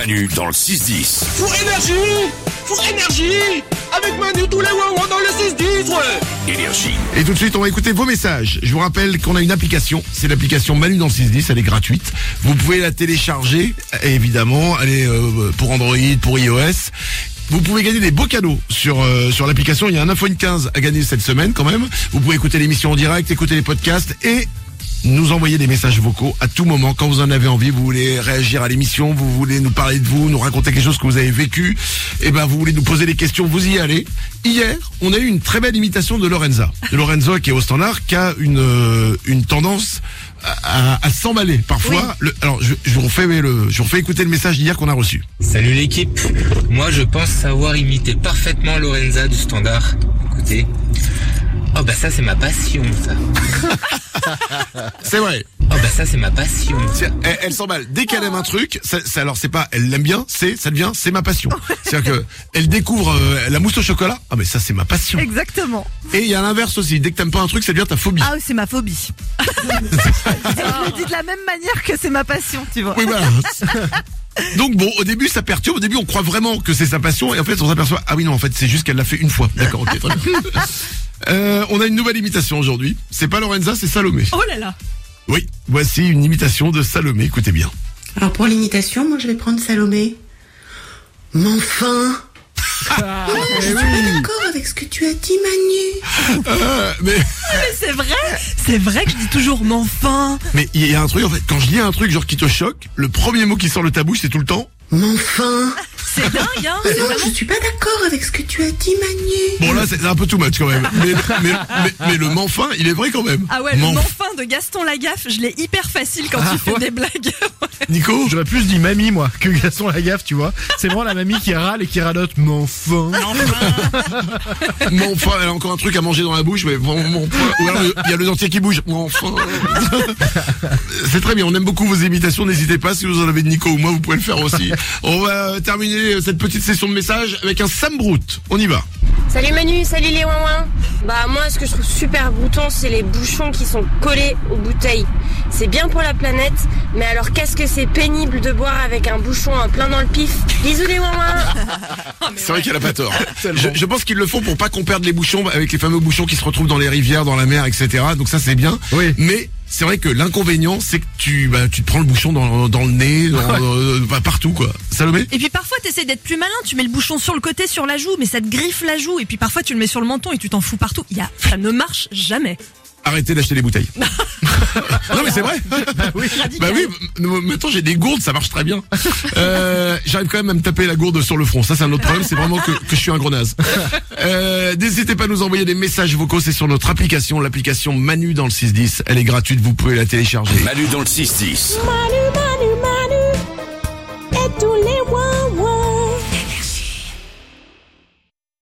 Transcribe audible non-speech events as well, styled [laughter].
Manu dans le 6-10. Pour énergie Pour énergie Avec Manu tous les ouin dans le 6-10, ouais Énergie. Et tout de suite, on va écouter vos messages. Je vous rappelle qu'on a une application. C'est l'application Manu dans le 610. Elle est gratuite. Vous pouvez la télécharger, évidemment. Elle est euh, pour Android, pour iOS. Vous pouvez gagner des beaux cadeaux sur euh, sur l'application. Il y a un iPhone 15 à gagner cette semaine quand même. Vous pouvez écouter l'émission en direct, écouter les podcasts et nous envoyer des messages vocaux à tout moment quand vous en avez envie. Vous voulez réagir à l'émission, vous voulez nous parler de vous, nous raconter quelque chose que vous avez vécu. Et ben vous voulez nous poser des questions, vous y allez. Hier, on a eu une très belle imitation de Lorenza. De Lorenzo qui est au standard, qui a une euh, une tendance à, à, à s'emballer parfois. Le- alors je, je vous refais le, je vous refais écouter le message d'hier qu'on a reçu. Salut l'équipe. Moi, je pense savoir imiter parfaitement Lorenza du standard. Écoutez. Oh bah ça c'est ma passion ça. [laughs] C'est vrai. Oh bah ça c'est ma passion. Elle, elle s'emballe. Dès qu'elle aime un truc, ça, ça- alors c'est pas, elle l'aime bien, c'est, ça devient, c'est ma passion. C'est-à-dire que elle découvre euh, la mousse au chocolat. Ah mais ça c'est ma passion. Exactement. Et il y a l'inverse aussi. Dès que t'aimes pas un truc, ça devient ta phobie. Ah, c'est ma phobie. [laughs] je le dis de la même manière que c'est ma passion, tu vois. Oui voilà. Donc bon, au début ça perturbe. Au début on croit vraiment que c'est sa passion et en fait on s'aperçoit ah oui non en fait c'est juste qu'elle l'a fait une fois. D'accord, ok. Très bien. [laughs] Euh, on a une nouvelle imitation aujourd'hui. C'est pas Lorenza, c'est Salomé. Oh là là. Oui, voici une imitation de Salomé. Écoutez bien. Alors pour l'imitation, moi je vais prendre Salomé. Mais enfin Oh, [laughs] Je suis pas d'accord avec ce que tu as dit Manu Euh, mais Mais c'est vrai. C'est vrai que je dis toujours mais enfin. mais il y a un truc en fait. Quand je dis un truc genre qui te choque, le premier mot qui sort de ta bouche c'est tout le temps. Mais enfin [laughs] C'est dingue, hein. Non, vraiment. je suis pas d'accord avec ce que tu as dit Manu Bon là c'est un peu too much quand même. Mais, mais, mais, mais le manfin, il est vrai quand même. Ah ouais, le Manf- manfin de Gaston Lagaffe, je l'ai hyper facile quand tu fais des blagues. [laughs] Nico J'aurais plus dit mamie, moi, que Gaston Lagaffe, tu vois. C'est vraiment la mamie qui râle et qui radote, mais enfin. Manfin, elle a encore un truc à manger dans la bouche, mais bon, mon point. Ou alors il y a le dentier qui bouge. Manfin. C'est très bien, on aime beaucoup vos imitations, n'hésitez pas, si vous en avez de Nico ou moi, vous pouvez le faire aussi. On va euh, terminer cette petite session de messages avec un Sam Brout. On y va. Salut Manu, salut les ouin Bah moi ce que je trouve super bouton c'est les bouchons qui sont collés aux bouteilles. C'est bien pour la planète, mais alors qu'est-ce que c'est pénible de boire avec un bouchon en plein dans le pif? Bisous les ouin [laughs] C'est vrai qu'elle a pas tort. [laughs] Je, je pense qu'ils le font pour pas qu'on perde les bouchons avec les fameux bouchons qui se retrouvent dans les rivières, dans la mer, etc. Donc ça c'est bien. Oui. Mais c'est vrai que l'inconvénient c'est que tu bah, tu te prends le bouchon dans, dans le nez, dans, [laughs] euh, bah, partout quoi. Salomé Et puis parfois t'essayes d'être plus malin, tu mets le bouchon sur le côté, sur la joue, mais ça te griffe la joue. Et puis parfois tu le mets sur le menton et tu t'en fous partout. Il y a, ça ne marche jamais. Arrêtez d'acheter des bouteilles. [laughs] non mais c'est vrai. Bah oui. Bah oui. Maintenant j'ai des gourdes, ça marche très bien. Euh, J'arrive quand même à me taper la gourde sur le front. Ça c'est un autre problème. C'est vraiment que, que je suis un gros naze. Euh, N'hésitez pas à nous envoyer des messages vocaux. C'est sur notre application, l'application Manu dans le 610. Elle est gratuite. Vous pouvez la télécharger. Manu dans le 6-10. Manu